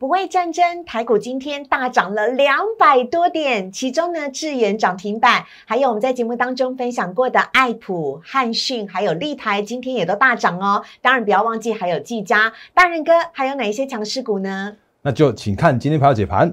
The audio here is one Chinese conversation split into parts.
不畏战争，台股今天大涨了两百多点，其中呢，智源涨停板，还有我们在节目当中分享过的爱普、汉讯，还有立台，今天也都大涨哦。当然不要忘记还有技嘉，大人哥还有哪一些强势股呢？那就请看今天盘后解盘。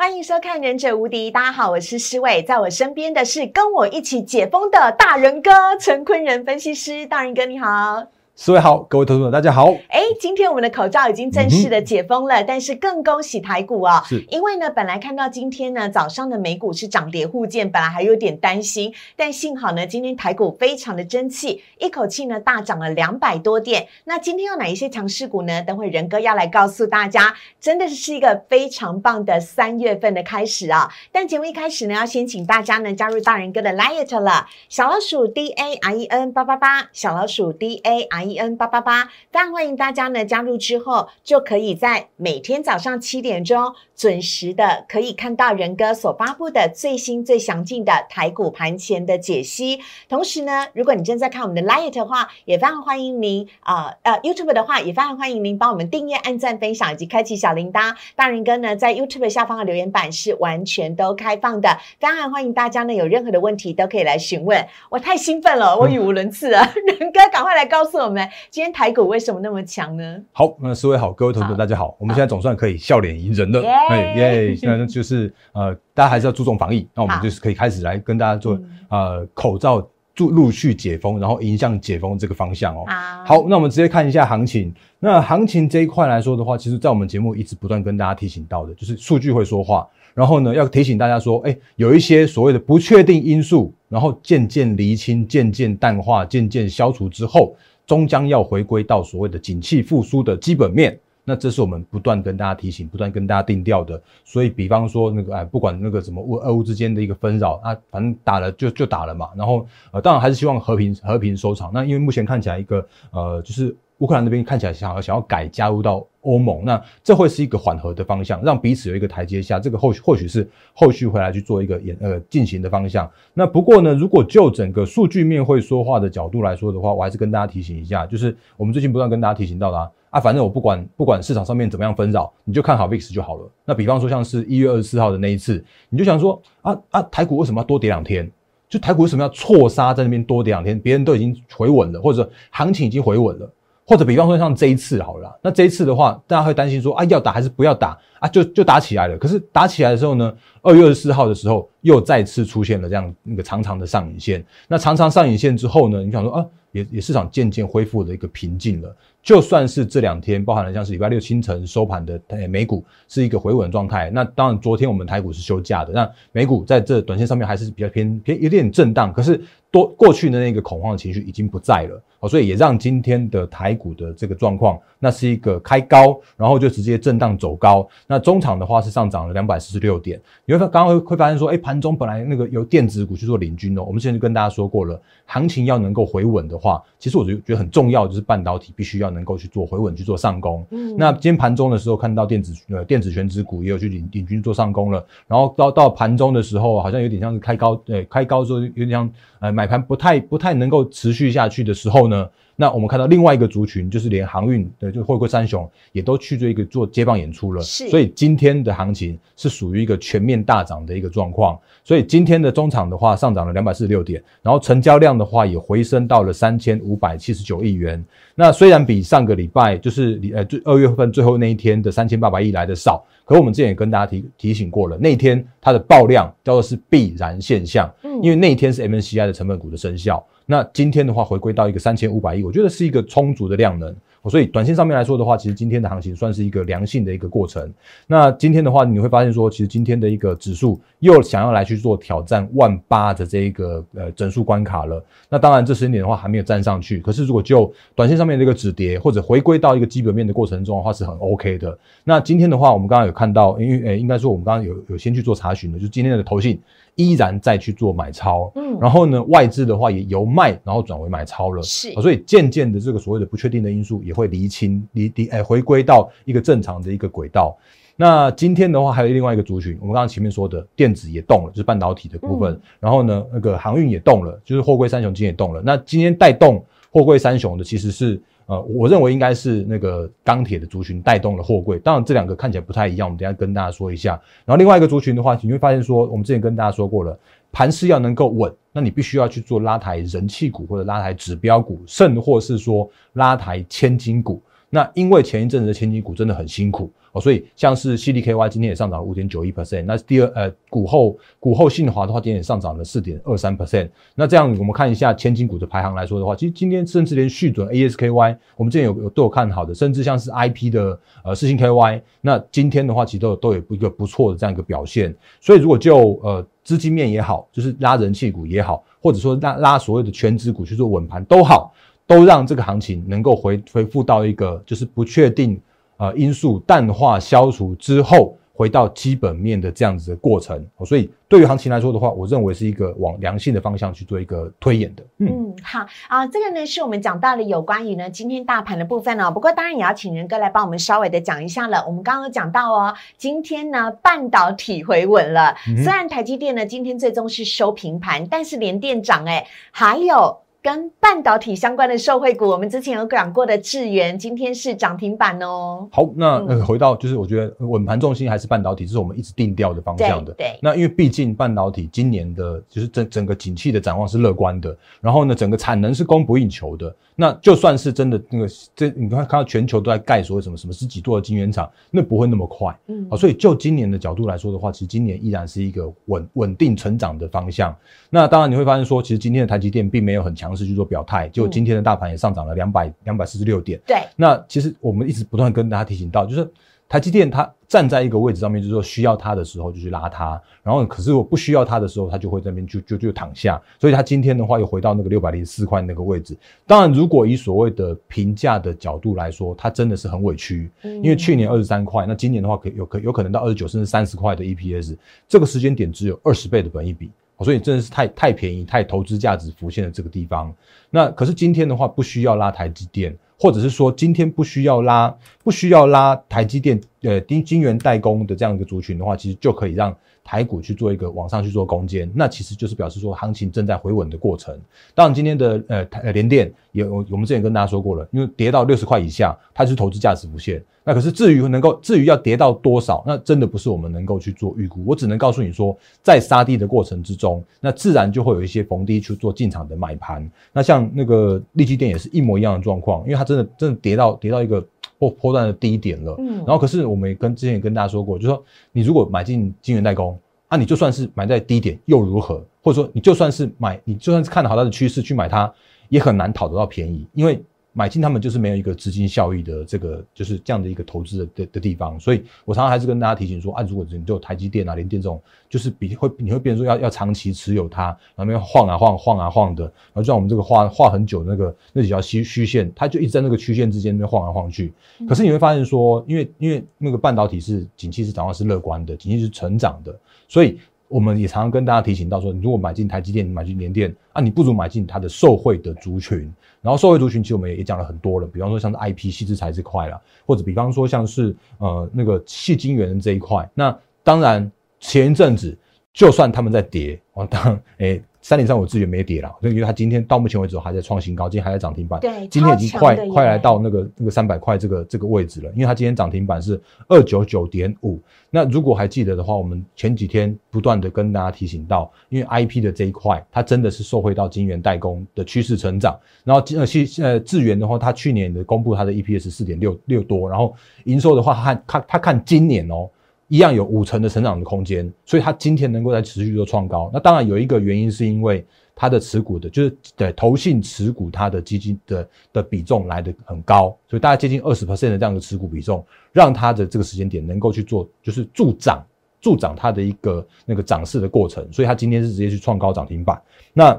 欢迎收看《忍者无敌》，大家好，我是施伟，在我身边的是跟我一起解封的大仁哥陈坤仁分析师，大仁哥你好。四位好，各位投资者大家好。哎，今天我们的口罩已经正式的解封了，但是更恭喜台股啊！是，因为呢，本来看到今天呢早上的美股是涨跌互见，本来还有点担心，但幸好呢，今天台股非常的争气，一口气呢大涨了两百多点。那今天有哪一些强势股呢？等会仁哥要来告诉大家，真的是一个非常棒的三月份的开始啊！但节目一开始呢，要先请大家呢加入大仁哥的 Light 了，小老鼠 D A I E N 八八八，小老鼠 D A R E N 八八八，非常欢迎大家呢加入之后，就可以在每天早上七点钟准时的可以看到仁哥所发布的最新最详尽的台股盘前的解析。同时呢，如果你正在看我们的 Light 的话，也非常欢迎您啊呃 YouTube 的话，也非常欢迎您帮我们订阅、按赞、分享以及开启小铃铛。大仁哥呢在 YouTube 下方的留言板是完全都开放的，当然欢迎大家呢有任何的问题都可以来询问。我太兴奋了，我语无伦次啊！仁哥赶快来告诉我们。今天台股为什么那么强呢？好，那四位好，各位同学大家好，我们现在总算可以笑脸迎人了，哎耶！现在就是呃，大家还是要注重防疫，那我们就是可以开始来跟大家做呃口罩陆陆续解封，然后迎向解封这个方向哦。好，那我们直接看一下行情。那行情这一块来说的话，其实在我们节目一直不断跟大家提醒到的，就是数据会说话，然后呢要提醒大家说，哎，有一些所谓的不确定因素，然后渐渐厘清、渐渐淡化、渐渐消除之后。终将要回归到所谓的景气复苏的基本面，那这是我们不断跟大家提醒、不断跟大家定调的。所以，比方说那个哎，不管那个什么乌俄乌之间的一个纷扰啊，反正打了就就打了嘛。然后呃，当然还是希望和平和平收场。那因为目前看起来一个呃，就是乌克兰那边看起来想要想要改加入到。欧盟，那这会是一个缓和的方向，让彼此有一个台阶下。这个后或许是后续回来去做一个演呃进行的方向。那不过呢，如果就整个数据面会说话的角度来说的话，我还是跟大家提醒一下，就是我们最近不断跟大家提醒到的啊，反正我不管不管市场上面怎么样纷扰，你就看好 VIX 就好了。那比方说像是一月二十四号的那一次，你就想说啊啊，台股为什么要多跌两天？就台股为什么要错杀在那边多跌两天？别人都已经回稳了，或者行情已经回稳了。或者比方说像这一次好了，那这一次的话，大家会担心说啊，要打还是不要打啊？就就打起来了。可是打起来的时候呢，二月二十四号的时候又再次出现了这样那个长长的上影线。那长长上影线之后呢，你想说啊，也也市场渐渐恢复了一个平静了。就算是这两天包含了像是礼拜六清晨收盘的美股是一个回稳状态。那当然昨天我们台股是休假的，那美股在这短线上面还是比较偏偏有点震荡。可是多过去的那个恐慌的情绪已经不在了。哦，所以也让今天的台股的这个状况，那是一个开高，然后就直接震荡走高。那中场的话是上涨了两百四十六点。你会刚刚会会发现说，哎，盘中本来那个由电子股去做领军哦。我们之前就跟大家说过了，行情要能够回稳的话，其实我觉得觉得很重要，就是半导体必须要能够去做回稳，去做上攻。嗯。那今天盘中的时候看到电子呃电子全指股也有去领领军做上攻了，然后到到盘中的时候，好像有点像是开高，呃，开高之后有点像呃买盘不太不太能够持续下去的时候。呢？那我们看到另外一个族群，就是连航运的，就货柜三雄也都去做一个做接棒演出了。是，所以今天的行情是属于一个全面大涨的一个状况。所以今天的中场的话上涨了两百四十六点，然后成交量的话也回升到了三千五百七十九亿元。那虽然比上个礼拜就是呃最二月份最后那一天的三千八百亿来的少，可我们之前也跟大家提提醒过了，那天它的爆量叫做是必然现象，嗯，因为那一天是 MNCI 的成分股的生效。那今天的话，回归到一个三千五百亿，我觉得是一个充足的量能。所以短线上面来说的话，其实今天的行情算是一个良性的一个过程。那今天的话，你会发现说，其实今天的一个指数又想要来去做挑战万八的这一个呃整数关卡了。那当然这时间点的话还没有站上去，可是如果就短线上面的一个止跌或者回归到一个基本面的过程中的话，是很 OK 的。那今天的话，我们刚刚有看到，因为呃应该说我们刚刚有有先去做查询的，就是今天的投信。依然再去做买超，嗯，然后呢，外资的话也由卖然后转为买超了，是，所以渐渐的这个所谓的不确定的因素也会厘清离离哎回归到一个正常的一个轨道。那今天的话还有另外一个族群，我们刚刚前面说的电子也动了，就是半导体的部分，然后呢那个航运也动了，就是货柜三雄今天也动了。那今天带动货柜三雄的其实是。呃，我认为应该是那个钢铁的族群带动了货柜，当然这两个看起来不太一样，我们等下跟大家说一下。然后另外一个族群的话，你会发现说，我们之前跟大家说过了，盘势要能够稳，那你必须要去做拉抬人气股或者拉抬指标股，甚或是说拉抬千金股。那因为前一阵子的千金股真的很辛苦。哦，所以像是 C D K Y 今天也上涨了五点九一 percent，那第二呃股后股后信华的话，今天也上涨了四点二三 percent。那这样我们看一下千金股的排行来说的话，其实今天甚至连续准 A S K Y，我们之前有有都有看好的，甚至像是 I P 的呃四星 K Y，那今天的话其实都有都有一个不错的这样一个表现。所以如果就呃资金面也好，就是拉人气股也好，或者说拉拉所谓的全资股去做稳盘都好，都让这个行情能够回恢复到一个就是不确定。呃，因素淡化消除之后，回到基本面的这样子的过程，所以对于行情来说的话，我认为是一个往良性的方向去做一个推演的。嗯，好啊，这个呢是我们讲到了有关于呢今天大盘的部分哦。不过当然也要请仁哥来帮我们稍微的讲一下了。我们刚刚讲到哦，今天呢半导体回稳了，虽然台积电呢今天最终是收平盘，但是连电涨哎，还有。跟半导体相关的受惠股，我们之前有讲过的智源，今天是涨停板哦。好，那回到就是我觉得稳盘重心还是半导体，这是我们一直定调的方向的。对，那因为毕竟半导体今年的就是整整个景气的展望是乐观的，然后呢，整个产能是供不应求的。那就算是真的那个，这你看看到全球都在盖所谓什么什么十几座的晶圆厂，那不会那么快。嗯，啊，所以就今年的角度来说的话，其实今年依然是一个稳稳定成长的方向。那当然你会发现说，其实今天的台积电并没有很强势去做表态，就今天的大盘也上涨了两百两百四十六点。对，那其实我们一直不断跟大家提醒到，就是。台积电它站在一个位置上面，就是说需要它的时候就去拉它，然后可是我不需要它的时候，它就会在那边就就就躺下。所以它今天的话又回到那个六百零四块那个位置。当然，如果以所谓的评价的角度来说，它真的是很委屈，因为去年二十三块，那今年的话可有可有可能到二十九甚至三十块的 EPS，这个时间点只有二十倍的本益比，所以真的是太太便宜，太投资价值浮现的这个地方。那可是今天的话不需要拉台积电。或者是说，今天不需要拉，不需要拉台积电，呃，金金元代工的这样一个族群的话，其实就可以让台股去做一个往上去做攻坚。那其实就是表示说，行情正在回稳的过程。当然，今天的呃台联电也，我们之前跟大家说过了，因为跌到六十块以下，它是投资价值不限。那可是至于能够，至于要跌到多少，那真的不是我们能够去做预估。我只能告诉你说，在杀低的过程之中，那自然就会有一些逢低去做进场的买盘。那像那个利基电也是一模一样的状况，因为它真的真的跌到跌到一个破破断的低点了。嗯。然后可是我们跟之前也跟大家说过，就说你如果买进金源代工，啊，你就算是买在低点又如何？或者说你就算是买，你就算是看好它的趋势去买它，也很难讨得到便宜，因为。买进他们就是没有一个资金效益的这个就是这样的一个投资的的的地方，所以我常常还是跟大家提醒说，啊，如果你就台积电啊、联电这种，就是比会你会变成说要要长期持有它，然后那边晃啊晃、晃啊晃的，然后像我们这个画画很久那个那几条虚虚线，它就一直在那个曲线之间那边晃来晃去。可是你会发现说，因为因为那个半导体是景气是展望是乐观的，景气是成长的，所以。我们也常常跟大家提醒到说，你如果买进台积电，买进联电啊，你不如买进它的受惠的族群。然后受惠族群其实我们也讲了很多了，比方说像是 IP 细制材这块了，或者比方说像是呃那个细晶圆这一块。那当然前一阵子就算他们在跌，哦，当 诶。三点三五资源没跌了，因为它今天到目前为止还在创新高，今天还在涨停板。对，今天已经快快来到那个那个三百块这个这个位置了，因为它今天涨停板是二九九点五。那如果还记得的话，我们前几天不断的跟大家提醒到，因为 IP 的这一块，它真的是受惠到晶圆代工的趋势成长。然后呃，细呃智源的话，它去年的公布它的 EPS 四点六六多，然后营收的话，看看它看今年哦。一样有五成的成长的空间，所以它今天能够在持续做创高。那当然有一个原因，是因为它的持股的，就是对投信持股它的基金的的比重来的很高，所以大概接近二十 percent 的这样的持股比重，让它的这个时间点能够去做，就是助长助长它的一个那个涨势的过程。所以它今天是直接去创高涨停板。那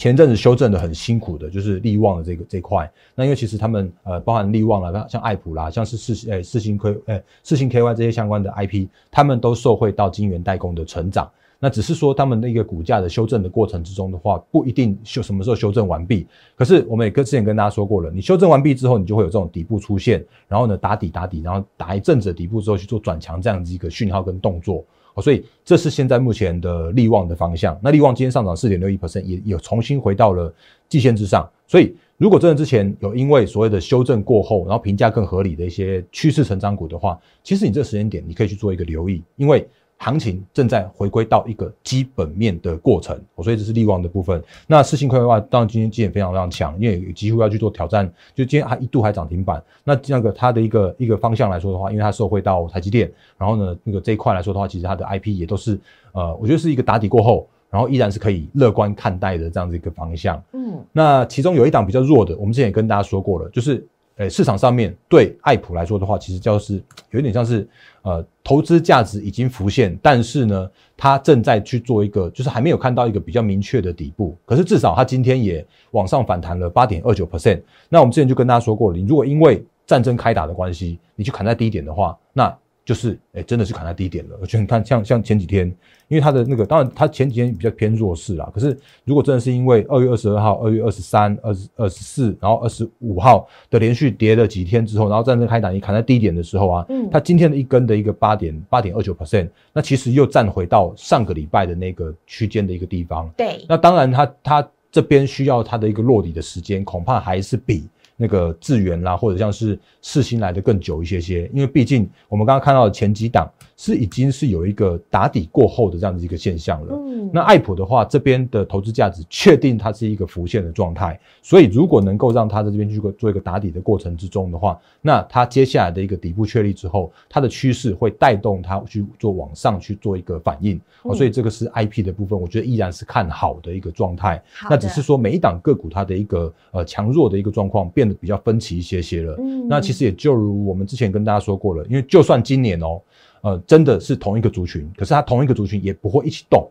前阵子修正的很辛苦的，就是利旺的这个这块。那因为其实他们呃，包含利旺啦，像爱普啦，像是四诶四星 K 诶四星 KY 这些相关的 IP，他们都受惠到晶圆代工的成长。那只是说他们那个股价的修正的过程之中的话，不一定修什么时候修正完毕。可是我们也跟之前跟大家说过了，你修正完毕之后，你就会有这种底部出现，然后呢打底打底，然后打一阵子底部之后去做转强这样子一个讯号跟动作。哦，所以这是现在目前的利旺的方向。那利旺今天上涨四点六一 percent，也有重新回到了季线之上。所以如果真的之前有因为所谓的修正过后，然后评价更合理的一些趋势成长股的话，其实你这个时间点你可以去做一个留意，因为。行情正在回归到一个基本面的过程，所以这是利旺的部分。那四星快的话，当然今天基点非常非常强，因为几乎要去做挑战，就今天还一度还涨停板。那那个它的一个一个方向来说的话，因为它受惠到台积电，然后呢，那个这一块来说的话，其实它的 IP 也都是呃，我觉得是一个打底过后，然后依然是可以乐观看待的这样子一个方向。嗯，那其中有一档比较弱的，我们之前也跟大家说过了，就是。诶，市场上面对爱普来说的话，其实就是有点像是，呃，投资价值已经浮现，但是呢，它正在去做一个，就是还没有看到一个比较明确的底部。可是至少它今天也往上反弹了八点二九 percent。那我们之前就跟大家说过了，你如果因为战争开打的关系，你去砍在低点的话，那就是哎，真的是砍在低点了。而且你看，像像前几天，因为它的那个，当然它前几天比较偏弱势啦。可是如果真的是因为二月二十二号、二月二十三、二十二十四，然后二十五号的连续跌了几天之后，然后战争开打，你砍在低点的时候啊，嗯，它今天的一根的一个八点八点二九 percent，那其实又站回到上个礼拜的那个区间的一个地方。对，那当然它它这边需要它的一个落底的时间，恐怕还是比。那个智源啦，或者像是四星来的更久一些些，因为毕竟我们刚刚看到的前几档是已经是有一个打底过后的这样的一个现象了。嗯，那爱普的话，这边的投资价值确定它是一个浮现的状态，所以如果能够让它在这边去做一个打底的过程之中的话，那它接下来的一个底部确立之后，它的趋势会带动它去做往上去做一个反应。哦，所以这个是 IP 的部分，我觉得依然是看好的一个状态。那只是说每一档个股它的一个呃强弱的一个状况变得。比较分歧一些些了，嗯，那其实也就如我们之前跟大家说过了，因为就算今年哦，呃，真的是同一个族群，可是它同一个族群也不会一起动，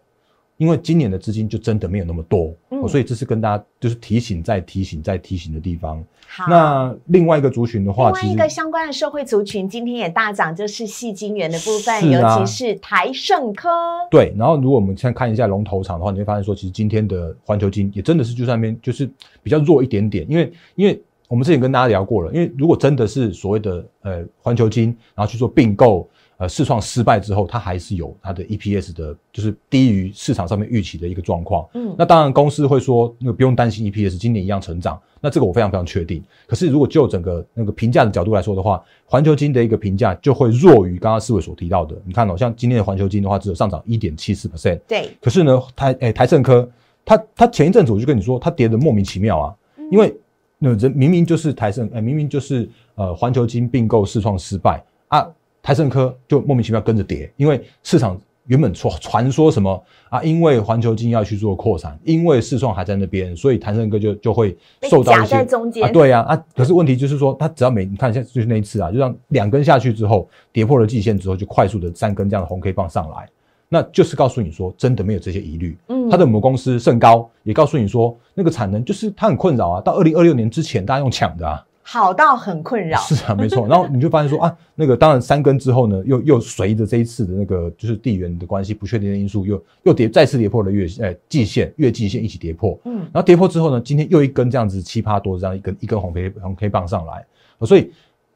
因为今年的资金就真的没有那么多，嗯，所以这是跟大家就是提醒再提醒再提醒的地方。好，那另外一个族群的话，另外一个相关的社会族群今天也大涨，就是细晶元的部分，尤其是台盛科。对，然后如果我们现在看一下龙头厂的话，你会发现说，其实今天的环球金也真的是就在那边就是比较弱一点点，因为因为。我们之前跟大家聊过了，因为如果真的是所谓的呃环球金，然后去做并购，呃试创失败之后，它还是有它的 EPS 的，就是低于市场上面预期的一个状况。嗯，那当然公司会说，那个不用担心 EPS 今年一样成长，那这个我非常非常确定。可是如果就整个那个评价的角度来说的话，环球金的一个评价就会弱于刚刚四位所提到的。你看哦，像今天的环球金的话，只有上涨一点七四 percent。对。可是呢，台诶台盛科，它它前一阵子我就跟你说，它跌的莫名其妙啊，因为。那人明明就是台盛，哎，明明就是呃环球金并购试创失败啊，台盛科就莫名其妙跟着跌，因为市场原本传传说什么啊，因为环球金要去做扩产，因为试创还在那边，所以台盛科就就会受到一些啊，对呀啊，可是问题就是说，它只要每你看现在就是那一次啊，就让两根下去之后跌破了季线之后，就快速的三根这样的红 K 棒上来。那就是告诉你说，真的没有这些疑虑。嗯，他的母公司甚高也告诉你说，那个产能就是它很困扰啊。到二零二六年之前，大家用抢的啊，好到很困扰。是啊，没错。然后你就发现说啊，那个当然三根之后呢，又又随着这一次的那个就是地缘的关系不确定的因素，又又跌再次跌破了月呃季线月季线一起跌破。嗯，然后跌破之后呢，今天又一根这样子七八多这样一根一根红黑红黑棒上来，所以。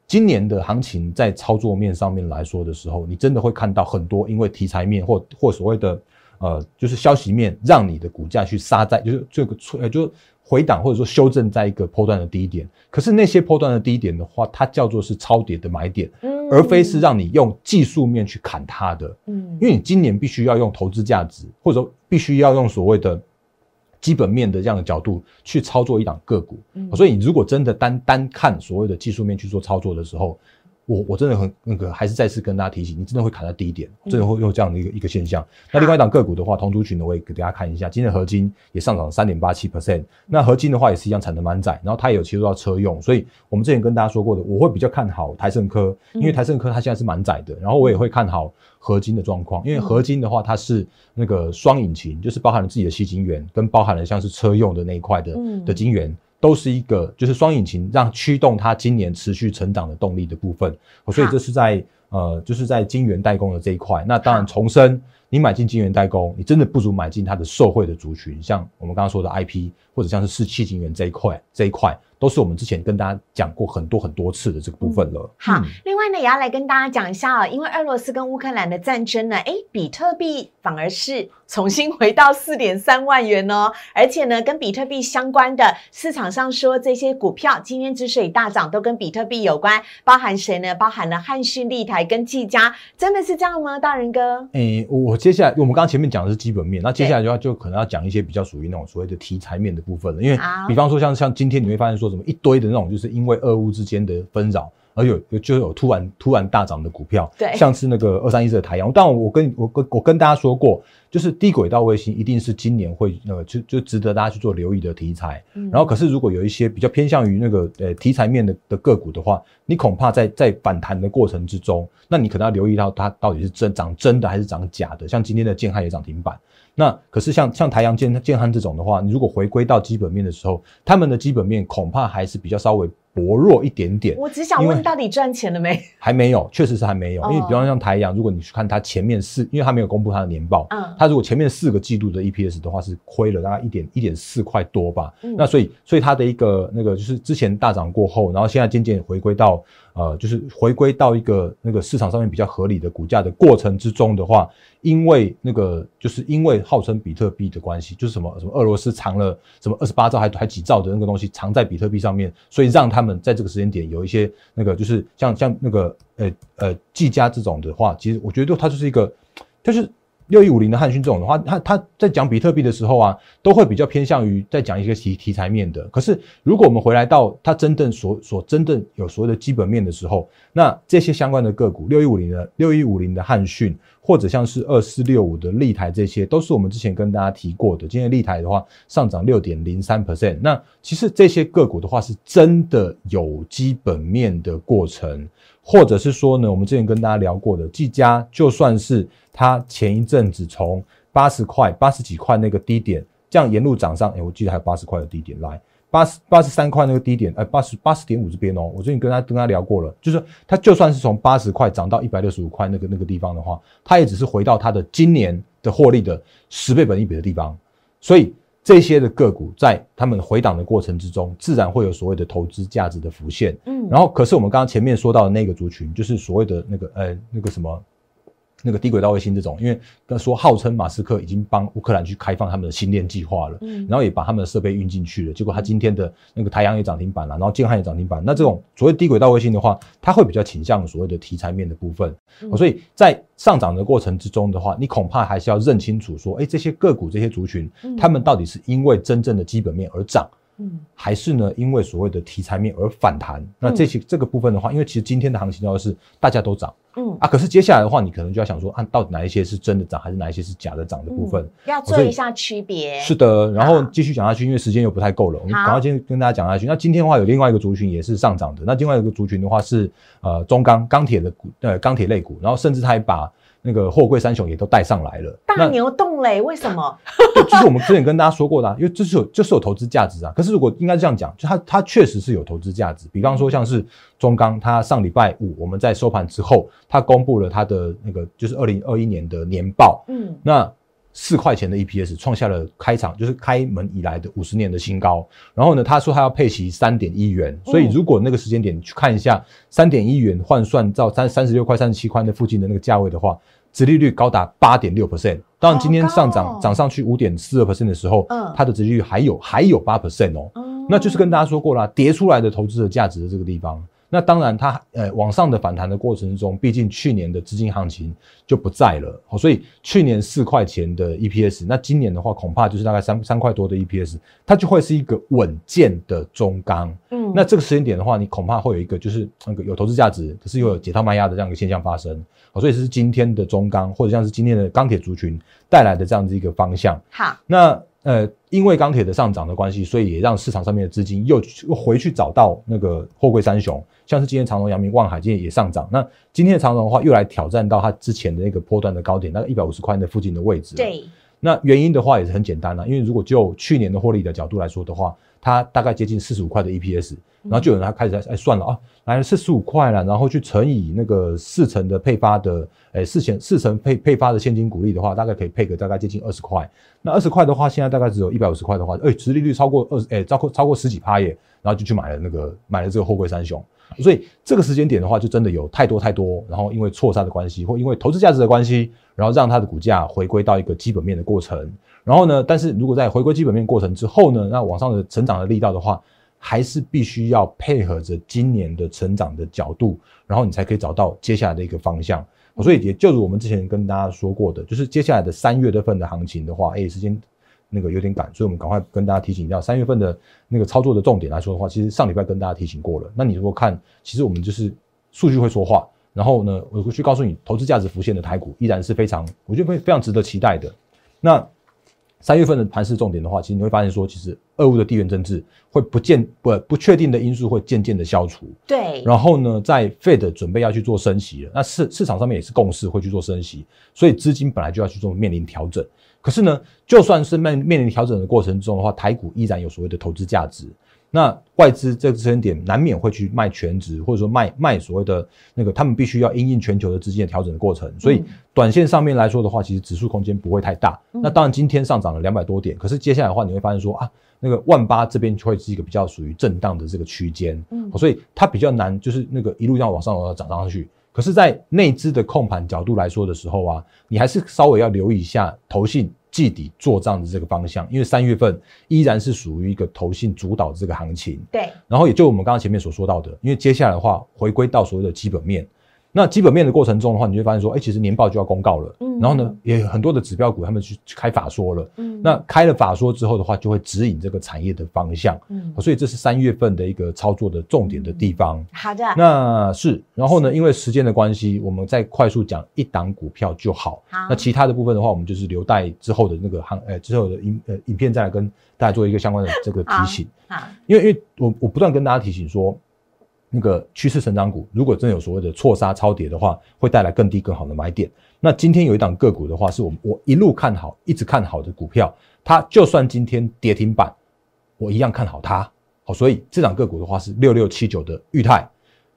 今年的行情在操作面上面来说的时候，你真的会看到很多因为题材面或或所谓的呃就是消息面，让你的股价去杀在就是这个呃就回档或者说修正在一个波段的低点。可是那些波段的低点的话，它叫做是超跌的买点，而非是让你用技术面去砍它的。嗯，因为你今年必须要用投资价值，或者说必须要用所谓的。基本面的这样的角度去操作一档个股，所以你如果真的单单看所谓的技术面去做操作的时候。我我真的很那个，还是再次跟大家提醒，你真的会卡在低点，真的会有这样的一个一个现象。那另外一档个股的话，同族群呢，我也给大家看一下，今天合金也上涨三点八七 percent。那合金的话也是一样产能满载，然后它也有切入到车用，所以我们之前跟大家说过的，我会比较看好台盛科，因为台盛科它现在是满载的，然后我也会看好合金的状况，因为合金的话它是那个双引擎，就是包含了自己的吸晶圆，跟包含了像是车用的那一块的的晶圆。都是一个就是双引擎让驱动它今年持续成长的动力的部分。所以这是在呃就是在晶圆代工的这一块。那当然重申，你买进晶圆代工，你真的不如买进它的受惠的族群，像我们刚刚说的 IP 或者像是四七晶圆这一块这一块。都是我们之前跟大家讲过很多很多次的这个部分了。好，另外呢，也要来跟大家讲一下哦，因为俄罗斯跟乌克兰的战争呢，哎，比特币反而是重新回到四点三万元哦，而且呢，跟比特币相关的市场上说这些股票今天之所以大涨，都跟比特币有关，包含谁呢？包含了汉讯、立台跟技嘉，真的是这样吗？大人哥？哎，我接下来我们刚刚前面讲的是基本面，那接下来的话就可能要讲一些比较属于那种所谓的题材面的部分了，因为比方说像像今天你会发现说。什么一堆的那种，就是因为俄乌之间的纷扰，而有有就有突然突然大涨的股票，对，像是那个二三一四的太阳。但我跟我跟我跟大家说过，就是低轨道卫星一定是今年会呃就就值得大家去做留意的题材。然后，可是如果有一些比较偏向于那个呃题材面的的个股的话，你恐怕在在反弹的过程之中，那你可能要留意到它到底是真涨真的还是涨假的。像今天的建汉也涨停板。那可是像像台阳建建汉这种的话，你如果回归到基本面的时候，他们的基本面恐怕还是比较稍微。薄弱一点点，我只想问，到底赚钱了没？还没有，确实是还没有。因为比方像台阳，如果你去看它前面四，因为它没有公布它的年报，嗯，它如果前面四个季度的 EPS 的话，是亏了大概一点一点四块多吧。那所以，所以它的一个那个就是之前大涨过后，然后现在渐渐回归到呃，就是回归到一个那个市场上面比较合理的股价的过程之中的话，因为那个就是因为号称比特币的关系，就是什么什么俄罗斯藏了什么二十八兆还还几兆的那个东西藏在比特币上面，所以让。他们在这个时间点有一些那个，就是像像那个呃呃技嘉这种的话，其实我觉得它就是一个，就是六一五零的汉讯这种的话，他他在讲比特币的时候啊，都会比较偏向于在讲一些题题材面的。可是如果我们回来到它真正所所真正有所谓的基本面的时候，那这些相关的个股，六一五零的六一五零的汉讯。或者像是二四六五的立台，这些都是我们之前跟大家提过的。今天立台的话上涨六点零三 percent，那其实这些个股的话是真的有基本面的过程，或者是说呢，我们之前跟大家聊过的技嘉，就算是它前一阵子从八十块、八十几块那个低点，这样沿路涨上，哎，我记得还有八十块的低点来。八十八十三块那个低点，呃，八十八十点五这边哦，我最近跟他跟他聊过了，就是他就算是从八十块涨到一百六十五块那个那个地方的话，他也只是回到他的今年的获利的十倍本一比的地方，所以这些的个股在他们回档的过程之中，自然会有所谓的投资价值的浮现。嗯，然后可是我们刚刚前面说到的那个族群，就是所谓的那个呃那个什么。那个低轨道卫星这种，因为他说号称马斯克已经帮乌克兰去开放他们的星链计划了，嗯，然后也把他们的设备运进去了，结果他今天的那个太阳也涨停板了，然后建汉也涨停板。那这种所谓低轨道卫星的话，它会比较倾向所谓的题材面的部分，所以在上涨的过程之中的话，你恐怕还是要认清楚说，哎，这些个股这些族群，他们到底是因为真正的基本面而涨。嗯，还是呢，因为所谓的题材面而反弹。那这些这个部分的话，因为其实今天的行情要是大家都涨，嗯啊，可是接下来的话，你可能就要想说，啊，到底哪一些是真的涨，还是哪一些是假的涨的部分，要做一下区别。是的，然后继续讲下去，因为时间又不太够了，我们赶快先跟大家讲下去。那今天的话，有另外一个族群也是上涨的。那另外一个族群的话是呃中钢钢铁的股，呃钢铁类股，然后甚至它还把。那个货柜三雄也都带上来了，大牛动嘞？为什么？就是我们之前跟大家说过的，因为这是有，就是有投资价值啊。可是如果应该这样讲，就它它确实是有投资价值。比方说像是中钢，它上礼拜五我们在收盘之后，它公布了它的那个就是二零二一年的年报，嗯，那。四块钱的 EPS 创下了开场就是开门以来的五十年的新高。然后呢，他说他要配齐三点一元，所以如果那个时间点去看一下三点一元换算到三三十六块三十七块那附近的那个价位的话，殖利率高达八点六 percent。当然今天上涨涨上去五点四二 percent 的时候，嗯，它的殖利率还有还有八 percent 哦，那就是跟大家说过了，跌出来的投资的价值的这个地方。那当然，它呃往上的反弹的过程中，毕竟去年的资金行情就不在了，所以去年四块钱的 EPS，那今年的话恐怕就是大概三三块多的 EPS，它就会是一个稳健的中钢。嗯，那这个时间点的话，你恐怕会有一个就是那个有投资价值，可是又有解套卖压的这样一个现象发生。所以是今天的中钢，或者像是今天的钢铁族群带来的这样子一个方向。好，那。呃，因为钢铁的上涨的关系，所以也让市场上面的资金又又回去找到那个货柜三雄，像是今天长荣、阳明、望海今天也上涨。那今天的长荣的话，又来挑战到它之前的那个波段的高点，大概一百五十块的附近的位置。对。那原因的话也是很简单啊，因为如果就去年的获利的角度来说的话，它大概接近四十五块的 EPS，然后就有人他开始在哎算了啊，来了四十五块了，然后去乘以那个四成的配发的，哎四成四成配配发的现金股利的话，大概可以配个大概接近二十块。那二十块的话，现在大概只有一百五十块的话，哎，殖利率超过二十，哎超过超过十几趴耶，然后就去买了那个买了这个货柜三雄。所以这个时间点的话，就真的有太多太多，然后因为错杀的关系，或因为投资价值的关系，然后让它的股价回归到一个基本面的过程。然后呢，但是如果在回归基本面过程之后呢，那往上的成长的力道的话，还是必须要配合着今年的成长的角度，然后你才可以找到接下来的一个方向。所以也就如我们之前跟大家说过的，就是接下来的三月份的行情的话，哎，时间。那个有点赶，所以我们赶快跟大家提醒一下，三月份的那个操作的重点来说的话，其实上礼拜跟大家提醒过了。那你如果看，其实我们就是数据会说话，然后呢，我会去告诉你，投资价值浮现的台股依然是非常，我觉得非非常值得期待的。那三月份的盘势重点的话，其实你会发现说，其实俄乌的地缘政治会不见不不确定的因素会渐渐的消除。对。然后呢，在 Fed 准备要去做升息了，那市市场上面也是共识会去做升息，所以资金本来就要去做面临调整。可是呢，就算是面面临调整的过程中的话，台股依然有所谓的投资价值。那外资这个支撑点难免会去卖全值，或者说卖卖所谓的那个，他们必须要因应全球的资金的调整的过程。所以短线上面来说的话，其实指数空间不会太大。那当然今天上涨了两百多点，可是接下来的话，你会发现说啊，那个万八这边就会是一个比较属于震荡的这个区间。嗯，所以它比较难，就是那个一路要往上涨涨上去。可是，在内资的控盘角度来说的时候啊，你还是稍微要留意一下投信季底做账的这个方向，因为三月份依然是属于一个投信主导的这个行情。对。然后也就我们刚刚前面所说到的，因为接下来的话，回归到所谓的基本面。那基本面的过程中的话，你会发现说，哎，其实年报就要公告了，嗯，然后呢，也很多的指标股他们去开法说了，嗯，那开了法说之后的话，就会指引这个产业的方向，嗯，所以这是三月份的一个操作的重点的地方。好的，那是，然后呢，因为时间的关系，我们再快速讲一档股票就好。好，那其他的部分的话，我们就是留待之后的那个行，呃，之后的影呃影片再来跟大家做一个相关的这个提醒。好，因为因为我我不断跟大家提醒说。那个趋势成长股，如果真有所谓的错杀超跌的话，会带来更低更好的买点。那今天有一档个股的话，是我我一路看好，一直看好的股票，它就算今天跌停板，我一样看好它。好，所以这档个股的话是六六七九的裕泰，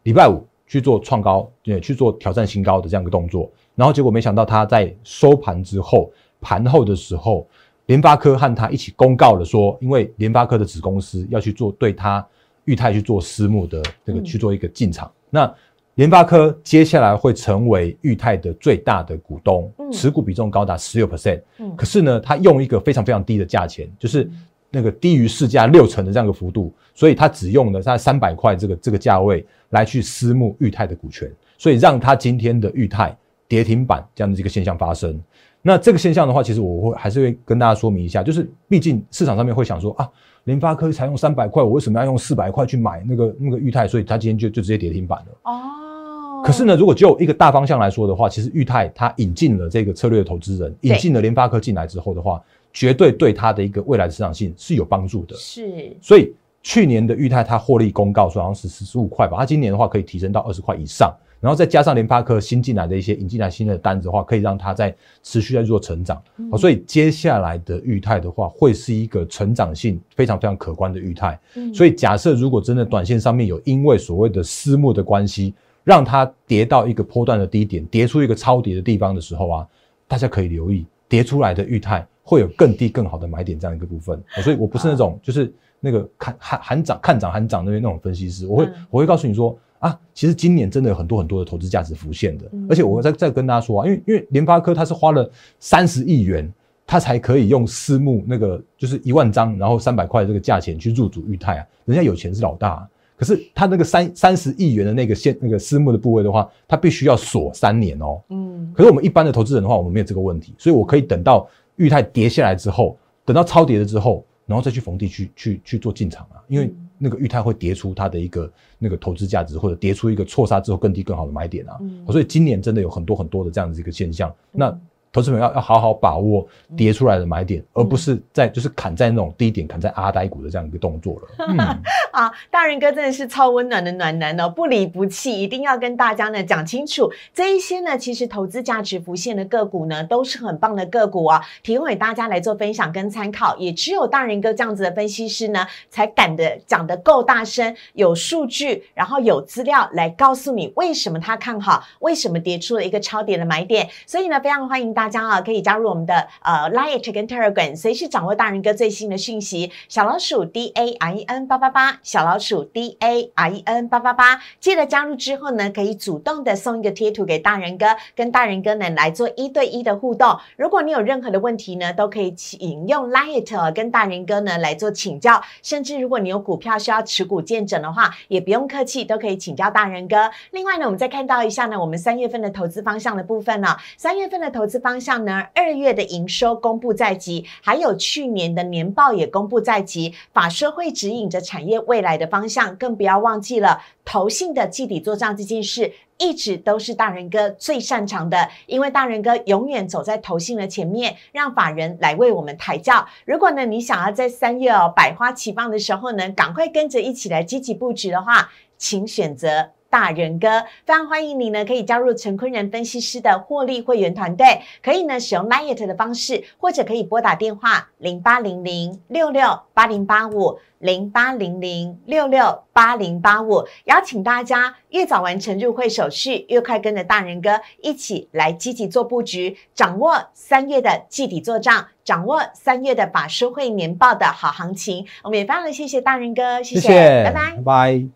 礼拜五去做创高，对，去做挑战新高的这样一个动作，然后结果没想到它在收盘之后，盘后的时候，联发科和它一起公告了说，因为联发科的子公司要去做对它。裕泰去做私募的这个去做一个进场，那联发科接下来会成为裕泰的最大的股东，持股比重高达十六 percent。嗯，可是呢，他用一个非常非常低的价钱，就是那个低于市价六成的这样一个幅度，所以他只用了在三百块这个这个价位来去私募裕泰的股权，所以让他今天的裕泰跌停板这样的一个现象发生。那这个现象的话，其实我会还是会跟大家说明一下，就是毕竟市场上面会想说啊。联发科才用三百块，我为什么要用四百块去买那个那个裕泰？所以它今天就就直接跌停板了。哦。可是呢，如果就一个大方向来说的话，其实裕泰它引进了这个策略的投资人，引进了联发科进来之后的话，绝对对它的一个未来的市场性是有帮助的。是。所以去年的裕泰它获利公告说好像是十十五块吧，它今年的话可以提升到二十块以上。然后再加上联发科新进来的一些引进来新的单子的话，可以让它在持续在做成长。所以接下来的裕泰的话，会是一个成长性非常非常可观的裕泰。所以假设如果真的短线上面有因为所谓的私募的关系，让它跌到一个波段的低点，跌出一个超跌的地方的时候啊，大家可以留意跌出来的裕泰会有更低更好的买点这样一个部分。所以我不是那种就是那个看喊喊涨看涨喊涨那边那种分析师，我会我会告诉你说。啊，其实今年真的有很多很多的投资价值浮现的，而且我再再跟大家说啊，因为因为联发科它是花了三十亿元，它才可以用私募那个就是一万张，然后三百块这个价钱去入主裕泰啊，人家有钱是老大，可是他那个三三十亿元的那个现那个私募的部位的话，他必须要锁三年哦，嗯，可是我们一般的投资人的话，我们没有这个问题，所以我可以等到裕泰跌下来之后，等到超跌了之后，然后再去逢低去去去做进场啊，因为。那个裕泰会跌出它的一个那个投资价值，或者跌出一个错杀之后更低更好的买点啊，所以今年真的有很多很多的这样子一个现象。那投资者要要好好把握跌出来的买点，而不是在就是砍在那种低点，砍在阿呆股的这样一个动作了。啊，大人哥真的是超温暖的暖男哦，不离不弃，一定要跟大家呢讲清楚这一些呢，其实投资价值浮现的个股呢，都是很棒的个股啊，提供给大家来做分享跟参考。也只有大人哥这样子的分析师呢，才敢的讲得够大声，有数据，然后有资料来告诉你为什么他看好，为什么跌出了一个超跌的买点。所以呢，非常欢迎大家啊，可以加入我们的呃 Light 跟 Telegram，随时掌握大人哥最新的讯息。小老鼠 D A I N 八八八，小老鼠 D A R E N 八八八，记得加入之后呢，可以主动的送一个贴图给大人哥，跟大人哥呢来做一对一的互动。如果你有任何的问题呢，都可以请用 Light 跟大人哥呢来做请教。甚至如果你有股票需要持股见证的话，也不用客气，都可以请教大人哥。另外呢，我们再看到一下呢，我们三月份的投资方向的部分呢，三月份的投资方向呢，二月的营收公布在即，还有去年的年报也公布在即，法说会指引着产业未未来的方向，更不要忘记了投信的基底做账这件事。一直都是大人哥最擅长的，因为大人哥永远走在投信的前面，让法人来为我们抬轿。如果呢，你想要在三月哦百花齐放的时候呢，赶快跟着一起来积极布局的话，请选择。大人哥，非常欢迎你呢，可以加入陈坤仁分析师的获利会员团队，可以呢使用 Line 的方式，或者可以拨打电话零八零零六六八零八五零八零零六六八零八五，邀请大家越早完成入会手续，越快跟着大人哥一起来积极做布局，掌握三月的季底做账，掌握三月的法收会年报的好行情。我们也非常的谢谢大人哥，谢谢，拜拜，拜拜。